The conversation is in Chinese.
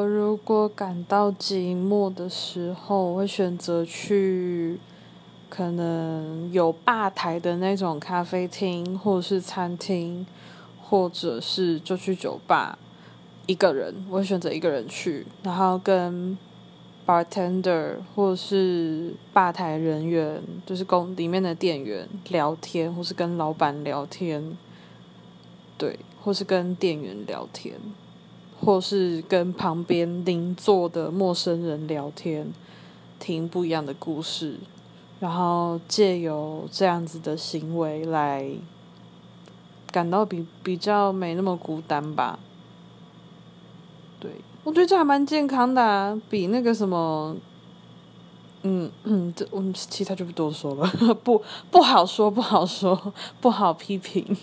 我如果感到寂寞的时候，我会选择去可能有吧台的那种咖啡厅，或者是餐厅，或者是就去酒吧，一个人，我会选择一个人去，然后跟 bartender 或是吧台人员，就是公里面的店员聊天，或是跟老板聊天，对，或是跟店员聊天。或是跟旁边邻座的陌生人聊天，听不一样的故事，然后借由这样子的行为来感到比比较没那么孤单吧。对，我觉得这还蛮健康的啊，比那个什么，嗯嗯，这我们其他就不多说了，不不好说，不好说，不好批评。